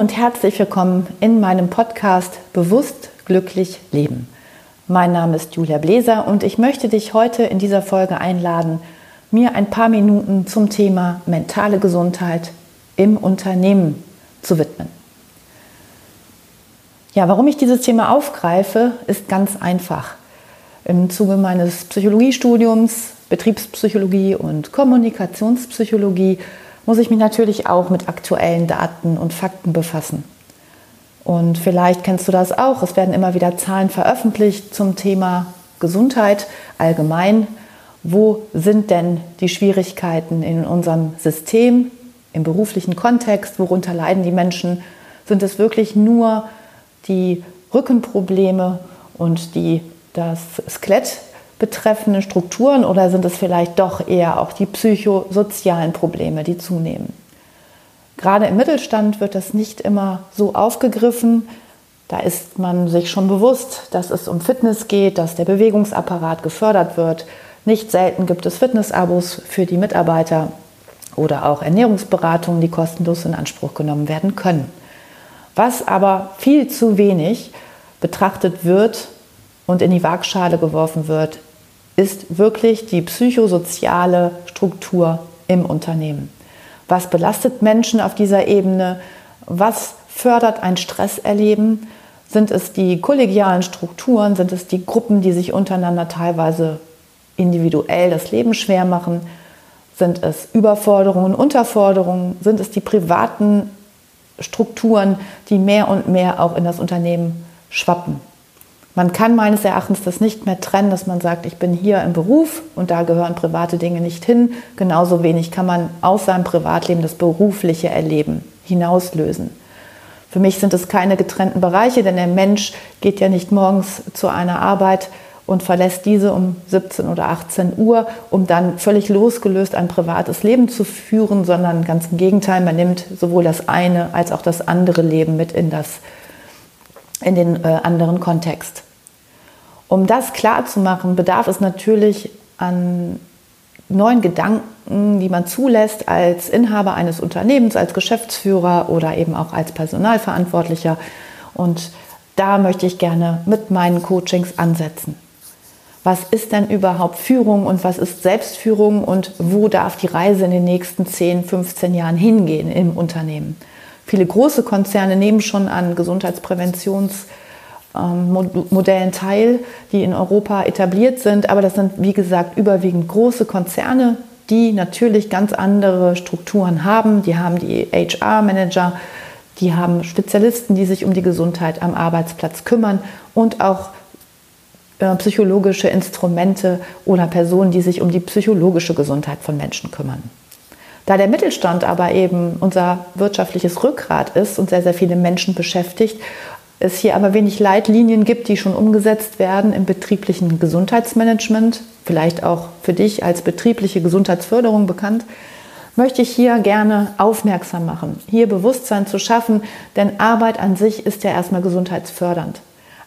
Und herzlich willkommen in meinem Podcast Bewusst glücklich leben. Mein Name ist Julia Bläser und ich möchte dich heute in dieser Folge einladen, mir ein paar Minuten zum Thema mentale Gesundheit im Unternehmen zu widmen. Ja, warum ich dieses Thema aufgreife, ist ganz einfach. Im Zuge meines Psychologiestudiums, Betriebspsychologie und Kommunikationspsychologie muss ich mich natürlich auch mit aktuellen Daten und Fakten befassen. Und vielleicht kennst du das auch. Es werden immer wieder Zahlen veröffentlicht zum Thema Gesundheit allgemein. Wo sind denn die Schwierigkeiten in unserem System, im beruflichen Kontext? Worunter leiden die Menschen? Sind es wirklich nur die Rückenprobleme und die, das Skelett betreffenden Strukturen oder sind es vielleicht doch eher auch die psychosozialen Probleme, die zunehmen? Gerade im Mittelstand wird das nicht immer so aufgegriffen. Da ist man sich schon bewusst, dass es um Fitness geht, dass der Bewegungsapparat gefördert wird. Nicht selten gibt es Fitnessabos für die Mitarbeiter oder auch Ernährungsberatungen, die kostenlos in Anspruch genommen werden können. Was aber viel zu wenig betrachtet wird und in die Waagschale geworfen wird, ist wirklich die psychosoziale Struktur im Unternehmen. Was belastet Menschen auf dieser Ebene? Was fördert ein Stresserleben? Sind es die kollegialen Strukturen? Sind es die Gruppen, die sich untereinander teilweise individuell das Leben schwer machen? Sind es Überforderungen, Unterforderungen? Sind es die privaten Strukturen, die mehr und mehr auch in das Unternehmen schwappen? Man kann meines Erachtens das nicht mehr trennen, dass man sagt, ich bin hier im Beruf und da gehören private Dinge nicht hin. Genauso wenig kann man aus seinem Privatleben das berufliche Erleben hinauslösen. Für mich sind es keine getrennten Bereiche, denn der Mensch geht ja nicht morgens zu einer Arbeit und verlässt diese um 17 oder 18 Uhr, um dann völlig losgelöst ein privates Leben zu führen, sondern ganz im Gegenteil, man nimmt sowohl das eine als auch das andere Leben mit in das in den äh, anderen Kontext. Um das klar zu machen, bedarf es natürlich an neuen Gedanken, die man zulässt als Inhaber eines Unternehmens, als Geschäftsführer oder eben auch als Personalverantwortlicher. Und da möchte ich gerne mit meinen Coachings ansetzen. Was ist denn überhaupt Führung und was ist Selbstführung und wo darf die Reise in den nächsten 10, 15 Jahren hingehen im Unternehmen? Viele große Konzerne nehmen schon an Gesundheitspräventionsmodellen ähm, teil, die in Europa etabliert sind. Aber das sind, wie gesagt, überwiegend große Konzerne, die natürlich ganz andere Strukturen haben. Die haben die HR-Manager, die haben Spezialisten, die sich um die Gesundheit am Arbeitsplatz kümmern und auch äh, psychologische Instrumente oder Personen, die sich um die psychologische Gesundheit von Menschen kümmern. Da der Mittelstand aber eben unser wirtschaftliches Rückgrat ist und sehr, sehr viele Menschen beschäftigt, es hier aber wenig Leitlinien gibt, die schon umgesetzt werden im betrieblichen Gesundheitsmanagement, vielleicht auch für dich als betriebliche Gesundheitsförderung bekannt, möchte ich hier gerne aufmerksam machen, hier Bewusstsein zu schaffen, denn Arbeit an sich ist ja erstmal gesundheitsfördernd.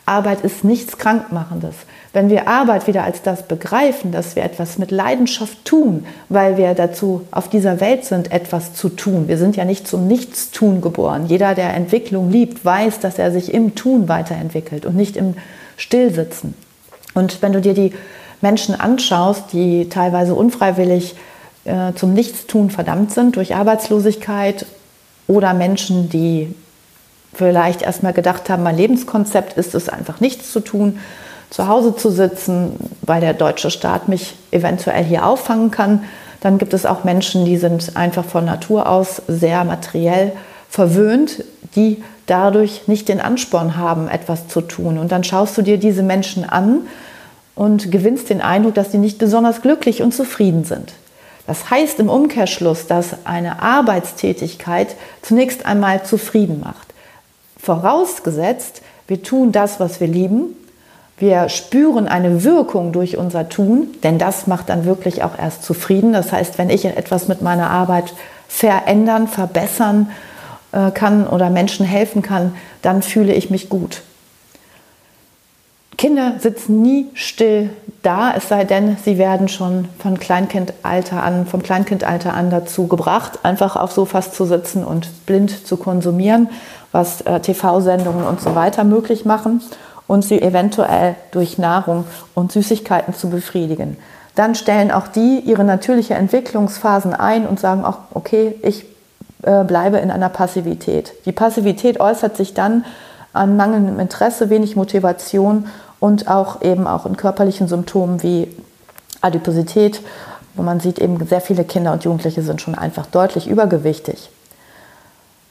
Arbeit ist nichts Krankmachendes. Wenn wir Arbeit wieder als das begreifen, dass wir etwas mit Leidenschaft tun, weil wir dazu auf dieser Welt sind, etwas zu tun. Wir sind ja nicht zum Nichtstun geboren. Jeder, der Entwicklung liebt, weiß, dass er sich im Tun weiterentwickelt und nicht im Stillsitzen. Und wenn du dir die Menschen anschaust, die teilweise unfreiwillig äh, zum Nichtstun verdammt sind durch Arbeitslosigkeit oder Menschen, die vielleicht erstmal gedacht haben, mein Lebenskonzept ist es einfach nichts zu tun, zu Hause zu sitzen, weil der deutsche Staat mich eventuell hier auffangen kann. Dann gibt es auch Menschen, die sind einfach von Natur aus sehr materiell verwöhnt, die dadurch nicht den Ansporn haben, etwas zu tun. Und dann schaust du dir diese Menschen an und gewinnst den Eindruck, dass sie nicht besonders glücklich und zufrieden sind. Das heißt im Umkehrschluss, dass eine Arbeitstätigkeit zunächst einmal zufrieden macht. Vorausgesetzt, wir tun das, was wir lieben wir spüren eine Wirkung durch unser Tun, denn das macht dann wirklich auch erst zufrieden. Das heißt, wenn ich etwas mit meiner Arbeit verändern, verbessern äh, kann oder Menschen helfen kann, dann fühle ich mich gut. Kinder sitzen nie still da, es sei denn, sie werden schon von Kleinkindalter an, vom Kleinkindalter an dazu gebracht, einfach auf Sofas zu sitzen und blind zu konsumieren, was äh, TV-Sendungen und so weiter möglich machen und sie eventuell durch Nahrung und Süßigkeiten zu befriedigen. Dann stellen auch die ihre natürliche Entwicklungsphasen ein und sagen auch, okay, ich äh, bleibe in einer Passivität. Die Passivität äußert sich dann an mangelndem Interesse, wenig Motivation und auch eben auch in körperlichen Symptomen wie Adiposität, wo man sieht, eben sehr viele Kinder und Jugendliche sind schon einfach deutlich übergewichtig.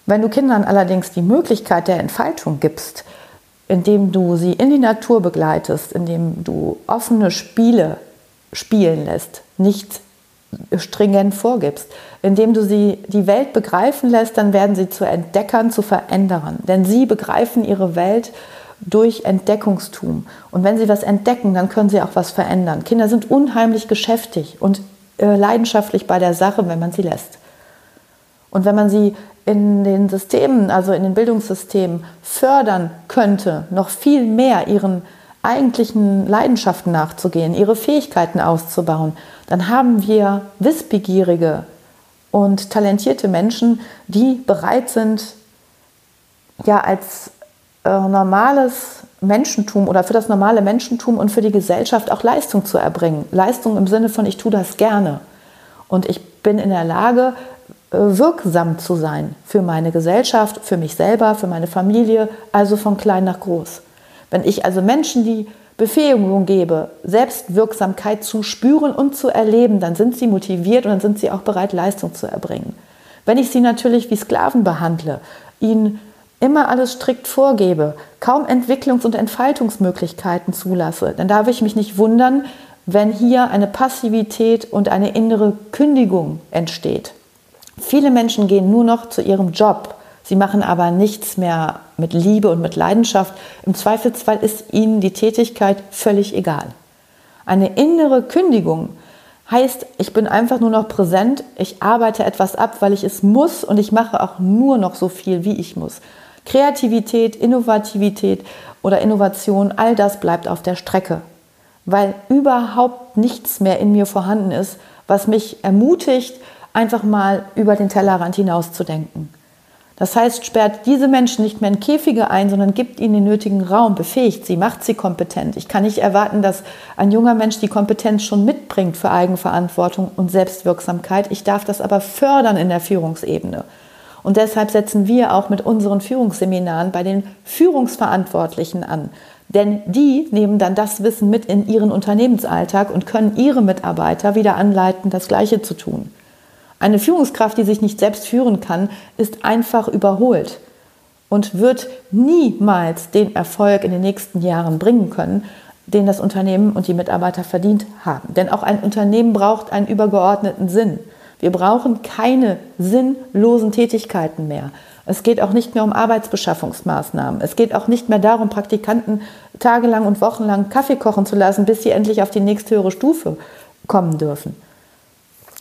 Wenn du Kindern allerdings die Möglichkeit der Entfaltung gibst, indem du sie in die Natur begleitest, indem du offene Spiele spielen lässt, nicht stringent vorgibst, indem du sie die Welt begreifen lässt, dann werden sie zu Entdeckern, zu Veränderern. Denn sie begreifen ihre Welt durch Entdeckungstum. Und wenn sie was entdecken, dann können sie auch was verändern. Kinder sind unheimlich geschäftig und äh, leidenschaftlich bei der Sache, wenn man sie lässt. Und wenn man sie in den Systemen, also in den Bildungssystemen fördern könnte, noch viel mehr ihren eigentlichen Leidenschaften nachzugehen, ihre Fähigkeiten auszubauen, dann haben wir wissbegierige und talentierte Menschen, die bereit sind, ja als äh, normales Menschentum oder für das normale Menschentum und für die Gesellschaft auch Leistung zu erbringen. Leistung im Sinne von, ich tue das gerne. Und ich bin in der Lage, äh, wirksam zu sein für meine Gesellschaft, für mich selber, für meine Familie, also von klein nach groß. Wenn ich also Menschen die Befähigung gebe, Selbstwirksamkeit zu spüren und zu erleben, dann sind sie motiviert und dann sind sie auch bereit, Leistung zu erbringen. Wenn ich sie natürlich wie Sklaven behandle, ihnen immer alles strikt vorgebe, kaum Entwicklungs- und Entfaltungsmöglichkeiten zulasse, dann darf ich mich nicht wundern, wenn hier eine Passivität und eine innere Kündigung entsteht. Viele Menschen gehen nur noch zu ihrem Job. Sie machen aber nichts mehr mit Liebe und mit Leidenschaft. Im Zweifelsfall ist ihnen die Tätigkeit völlig egal. Eine innere Kündigung heißt, ich bin einfach nur noch präsent, ich arbeite etwas ab, weil ich es muss und ich mache auch nur noch so viel, wie ich muss. Kreativität, Innovativität oder Innovation, all das bleibt auf der Strecke, weil überhaupt nichts mehr in mir vorhanden ist, was mich ermutigt, einfach mal über den Tellerrand hinaus zu denken. Das heißt, sperrt diese Menschen nicht mehr in Käfige ein, sondern gibt ihnen den nötigen Raum, befähigt sie, macht sie kompetent. Ich kann nicht erwarten, dass ein junger Mensch die Kompetenz schon mitbringt für Eigenverantwortung und Selbstwirksamkeit. Ich darf das aber fördern in der Führungsebene. Und deshalb setzen wir auch mit unseren Führungsseminaren bei den Führungsverantwortlichen an. Denn die nehmen dann das Wissen mit in ihren Unternehmensalltag und können ihre Mitarbeiter wieder anleiten, das Gleiche zu tun. Eine Führungskraft, die sich nicht selbst führen kann, ist einfach überholt und wird niemals den Erfolg in den nächsten Jahren bringen können, den das Unternehmen und die Mitarbeiter verdient haben. Denn auch ein Unternehmen braucht einen übergeordneten Sinn. Wir brauchen keine sinnlosen Tätigkeiten mehr. Es geht auch nicht mehr um Arbeitsbeschaffungsmaßnahmen. Es geht auch nicht mehr darum, Praktikanten tagelang und wochenlang Kaffee kochen zu lassen, bis sie endlich auf die nächsthöhere Stufe kommen dürfen.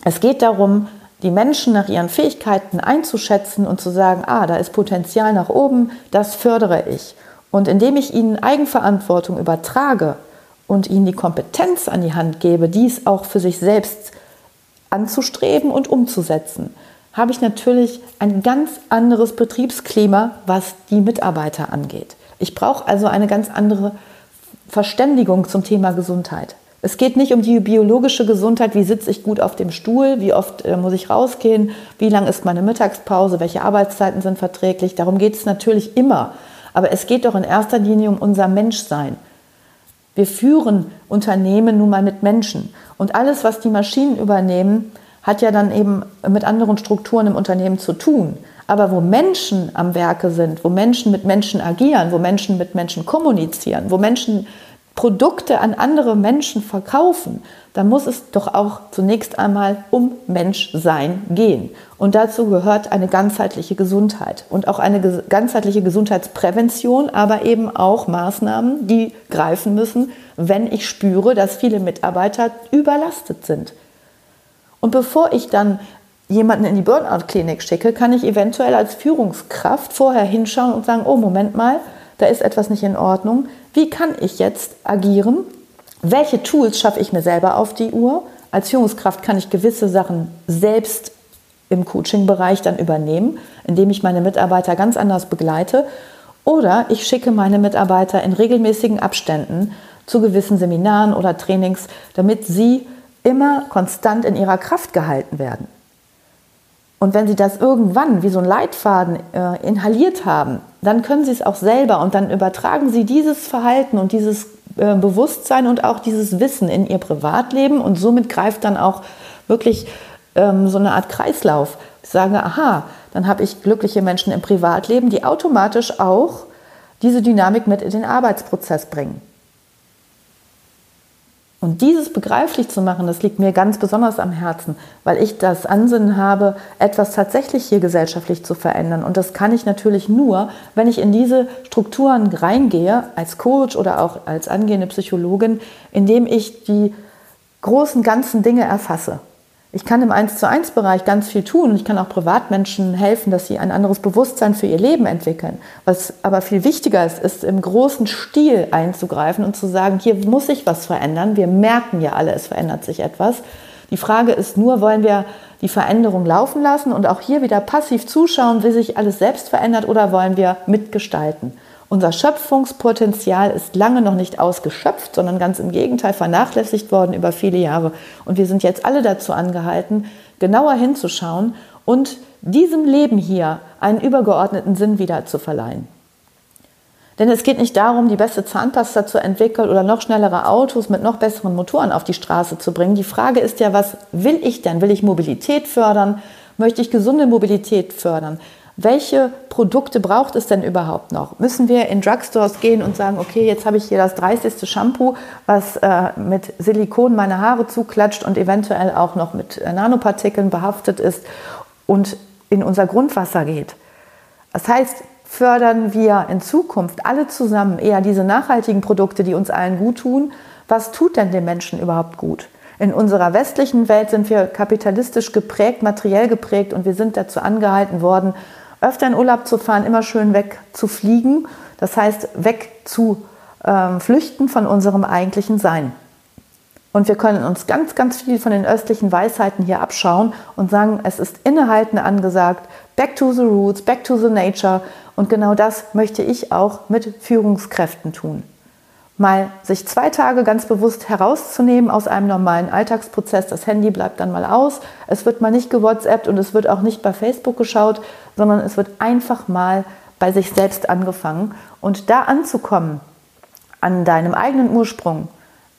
Es geht darum, die Menschen nach ihren Fähigkeiten einzuschätzen und zu sagen, ah, da ist Potenzial nach oben, das fördere ich. Und indem ich ihnen Eigenverantwortung übertrage und ihnen die Kompetenz an die Hand gebe, dies auch für sich selbst anzustreben und umzusetzen, habe ich natürlich ein ganz anderes Betriebsklima, was die Mitarbeiter angeht. Ich brauche also eine ganz andere Verständigung zum Thema Gesundheit. Es geht nicht um die biologische Gesundheit, wie sitze ich gut auf dem Stuhl, wie oft äh, muss ich rausgehen, wie lang ist meine Mittagspause, welche Arbeitszeiten sind verträglich. Darum geht es natürlich immer. Aber es geht doch in erster Linie um unser Menschsein. Wir führen Unternehmen nun mal mit Menschen. Und alles, was die Maschinen übernehmen, hat ja dann eben mit anderen Strukturen im Unternehmen zu tun. Aber wo Menschen am Werke sind, wo Menschen mit Menschen agieren, wo Menschen mit Menschen kommunizieren, wo Menschen Produkte an andere Menschen verkaufen, dann muss es doch auch zunächst einmal um Menschsein gehen. Und dazu gehört eine ganzheitliche Gesundheit und auch eine ganzheitliche Gesundheitsprävention, aber eben auch Maßnahmen, die greifen müssen, wenn ich spüre, dass viele Mitarbeiter überlastet sind. Und bevor ich dann jemanden in die Burnout-Klinik schicke, kann ich eventuell als Führungskraft vorher hinschauen und sagen, oh Moment mal, da ist etwas nicht in Ordnung. Wie kann ich jetzt agieren? Welche Tools schaffe ich mir selber auf die Uhr? Als Führungskraft kann ich gewisse Sachen selbst im Coaching-Bereich dann übernehmen, indem ich meine Mitarbeiter ganz anders begleite. Oder ich schicke meine Mitarbeiter in regelmäßigen Abständen zu gewissen Seminaren oder Trainings, damit sie immer konstant in ihrer Kraft gehalten werden. Und wenn sie das irgendwann wie so ein Leitfaden äh, inhaliert haben, dann können sie es auch selber und dann übertragen sie dieses Verhalten und dieses äh, Bewusstsein und auch dieses Wissen in ihr Privatleben und somit greift dann auch wirklich ähm, so eine Art Kreislauf. Ich sage, aha, dann habe ich glückliche Menschen im Privatleben, die automatisch auch diese Dynamik mit in den Arbeitsprozess bringen. Und dieses begreiflich zu machen, das liegt mir ganz besonders am Herzen, weil ich das Ansinnen habe, etwas tatsächlich hier gesellschaftlich zu verändern. Und das kann ich natürlich nur, wenn ich in diese Strukturen reingehe, als Coach oder auch als angehende Psychologin, indem ich die großen ganzen Dinge erfasse. Ich kann im 1 zu 1 Bereich ganz viel tun und ich kann auch Privatmenschen helfen, dass sie ein anderes Bewusstsein für ihr Leben entwickeln. Was aber viel wichtiger ist, ist im großen Stil einzugreifen und zu sagen, hier muss sich was verändern. Wir merken ja alle, es verändert sich etwas. Die Frage ist nur, wollen wir die Veränderung laufen lassen und auch hier wieder passiv zuschauen, wie sich alles selbst verändert oder wollen wir mitgestalten? Unser Schöpfungspotenzial ist lange noch nicht ausgeschöpft, sondern ganz im Gegenteil vernachlässigt worden über viele Jahre. Und wir sind jetzt alle dazu angehalten, genauer hinzuschauen und diesem Leben hier einen übergeordneten Sinn wieder zu verleihen. Denn es geht nicht darum, die beste Zahnpasta zu entwickeln oder noch schnellere Autos mit noch besseren Motoren auf die Straße zu bringen. Die Frage ist ja, was will ich denn? Will ich Mobilität fördern? Möchte ich gesunde Mobilität fördern? Welche Produkte braucht es denn überhaupt noch? Müssen wir in Drugstores gehen und sagen, okay, jetzt habe ich hier das 30. Shampoo, was äh, mit Silikon meine Haare zuklatscht und eventuell auch noch mit äh, Nanopartikeln behaftet ist und in unser Grundwasser geht. Das heißt, fördern wir in Zukunft alle zusammen eher diese nachhaltigen Produkte, die uns allen gut tun. Was tut denn den Menschen überhaupt gut? In unserer westlichen Welt sind wir kapitalistisch geprägt, materiell geprägt und wir sind dazu angehalten worden, öfter in Urlaub zu fahren, immer schön weg zu fliegen. Das heißt, weg zu ähm, flüchten von unserem eigentlichen Sein. Und wir können uns ganz, ganz viel von den östlichen Weisheiten hier abschauen und sagen, es ist innehalten angesagt, back to the roots, back to the nature. Und genau das möchte ich auch mit Führungskräften tun mal sich zwei Tage ganz bewusst herauszunehmen aus einem normalen Alltagsprozess. Das Handy bleibt dann mal aus. Es wird mal nicht gewhatsappt und es wird auch nicht bei Facebook geschaut, sondern es wird einfach mal bei sich selbst angefangen. Und da anzukommen, an deinem eigenen Ursprung,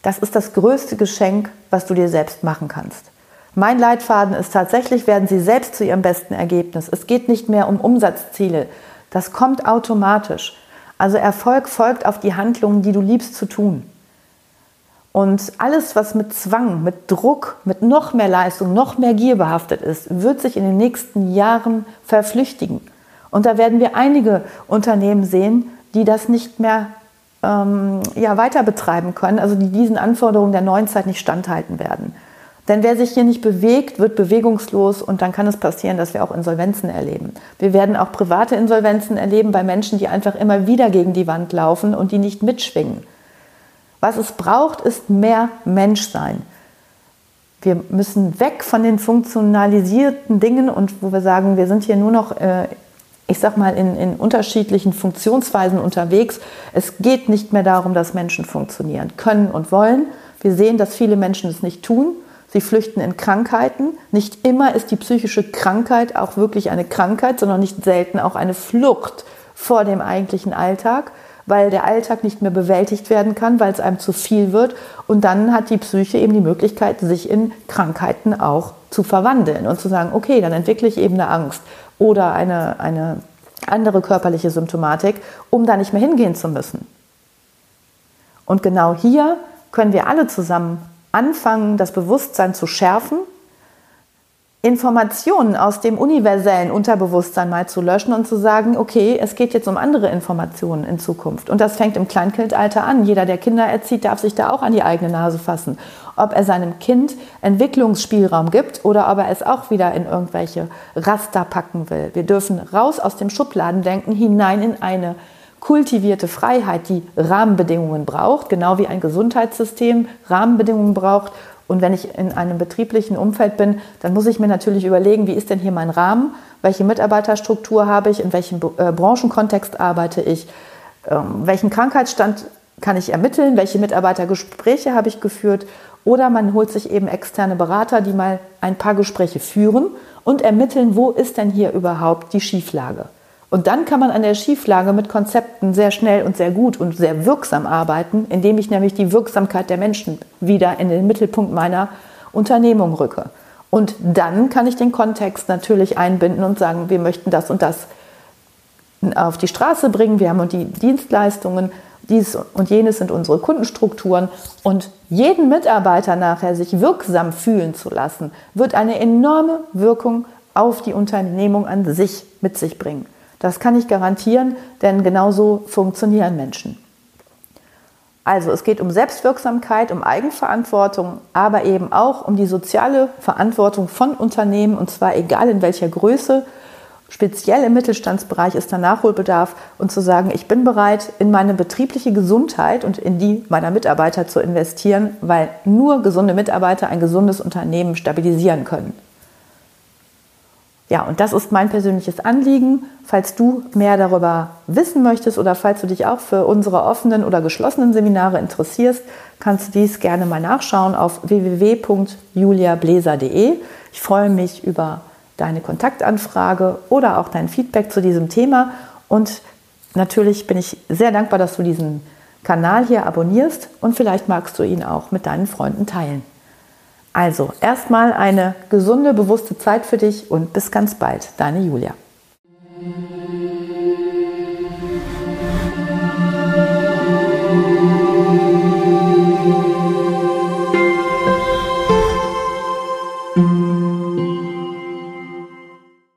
das ist das größte Geschenk, was du dir selbst machen kannst. Mein Leitfaden ist tatsächlich, werden Sie selbst zu Ihrem besten Ergebnis. Es geht nicht mehr um Umsatzziele. Das kommt automatisch. Also Erfolg folgt auf die Handlungen, die du liebst zu tun. Und alles, was mit Zwang, mit Druck, mit noch mehr Leistung, noch mehr Gier behaftet ist, wird sich in den nächsten Jahren verflüchtigen. Und da werden wir einige Unternehmen sehen, die das nicht mehr ähm, ja, weiter betreiben können, also die diesen Anforderungen der neuen Zeit nicht standhalten werden. Denn wer sich hier nicht bewegt, wird bewegungslos und dann kann es passieren, dass wir auch Insolvenzen erleben. Wir werden auch private Insolvenzen erleben bei Menschen, die einfach immer wieder gegen die Wand laufen und die nicht mitschwingen. Was es braucht, ist mehr Menschsein. Wir müssen weg von den funktionalisierten Dingen und wo wir sagen, wir sind hier nur noch, äh, ich sag mal, in, in unterschiedlichen Funktionsweisen unterwegs. Es geht nicht mehr darum, dass Menschen funktionieren können und wollen. Wir sehen, dass viele Menschen es nicht tun Sie flüchten in Krankheiten. Nicht immer ist die psychische Krankheit auch wirklich eine Krankheit, sondern nicht selten auch eine Flucht vor dem eigentlichen Alltag, weil der Alltag nicht mehr bewältigt werden kann, weil es einem zu viel wird. Und dann hat die Psyche eben die Möglichkeit, sich in Krankheiten auch zu verwandeln und zu sagen, okay, dann entwickle ich eben eine Angst oder eine, eine andere körperliche Symptomatik, um da nicht mehr hingehen zu müssen. Und genau hier können wir alle zusammen anfangen, das Bewusstsein zu schärfen, Informationen aus dem universellen Unterbewusstsein mal zu löschen und zu sagen, okay, es geht jetzt um andere Informationen in Zukunft. Und das fängt im Kleinkindalter an. Jeder, der Kinder erzieht, darf sich da auch an die eigene Nase fassen. Ob er seinem Kind Entwicklungsspielraum gibt oder ob er es auch wieder in irgendwelche Raster packen will. Wir dürfen raus aus dem Schubladendenken hinein in eine kultivierte Freiheit, die Rahmenbedingungen braucht, genau wie ein Gesundheitssystem Rahmenbedingungen braucht. Und wenn ich in einem betrieblichen Umfeld bin, dann muss ich mir natürlich überlegen, wie ist denn hier mein Rahmen? Welche Mitarbeiterstruktur habe ich? In welchem äh, Branchenkontext arbeite ich? Ähm, welchen Krankheitsstand kann ich ermitteln? Welche Mitarbeitergespräche habe ich geführt? Oder man holt sich eben externe Berater, die mal ein paar Gespräche führen und ermitteln, wo ist denn hier überhaupt die Schieflage. Und dann kann man an der Schieflage mit Konzepten sehr schnell und sehr gut und sehr wirksam arbeiten, indem ich nämlich die Wirksamkeit der Menschen wieder in den Mittelpunkt meiner Unternehmung rücke. Und dann kann ich den Kontext natürlich einbinden und sagen, wir möchten das und das auf die Straße bringen, wir haben die Dienstleistungen, dies und jenes sind unsere Kundenstrukturen und jeden Mitarbeiter nachher sich wirksam fühlen zu lassen, wird eine enorme Wirkung auf die Unternehmung an sich mit sich bringen. Das kann ich garantieren, denn genauso funktionieren Menschen. Also es geht um Selbstwirksamkeit, um Eigenverantwortung, aber eben auch um die soziale Verantwortung von Unternehmen und zwar egal in welcher Größe speziell im Mittelstandsbereich ist da Nachholbedarf und zu sagen, ich bin bereit, in meine betriebliche Gesundheit und in die meiner Mitarbeiter zu investieren, weil nur gesunde Mitarbeiter ein gesundes Unternehmen stabilisieren können. Ja, und das ist mein persönliches Anliegen. Falls du mehr darüber wissen möchtest oder falls du dich auch für unsere offenen oder geschlossenen Seminare interessierst, kannst du dies gerne mal nachschauen auf www.juliabläser.de. Ich freue mich über deine Kontaktanfrage oder auch dein Feedback zu diesem Thema. Und natürlich bin ich sehr dankbar, dass du diesen Kanal hier abonnierst und vielleicht magst du ihn auch mit deinen Freunden teilen. Also erstmal eine gesunde, bewusste Zeit für dich und bis ganz bald, deine Julia.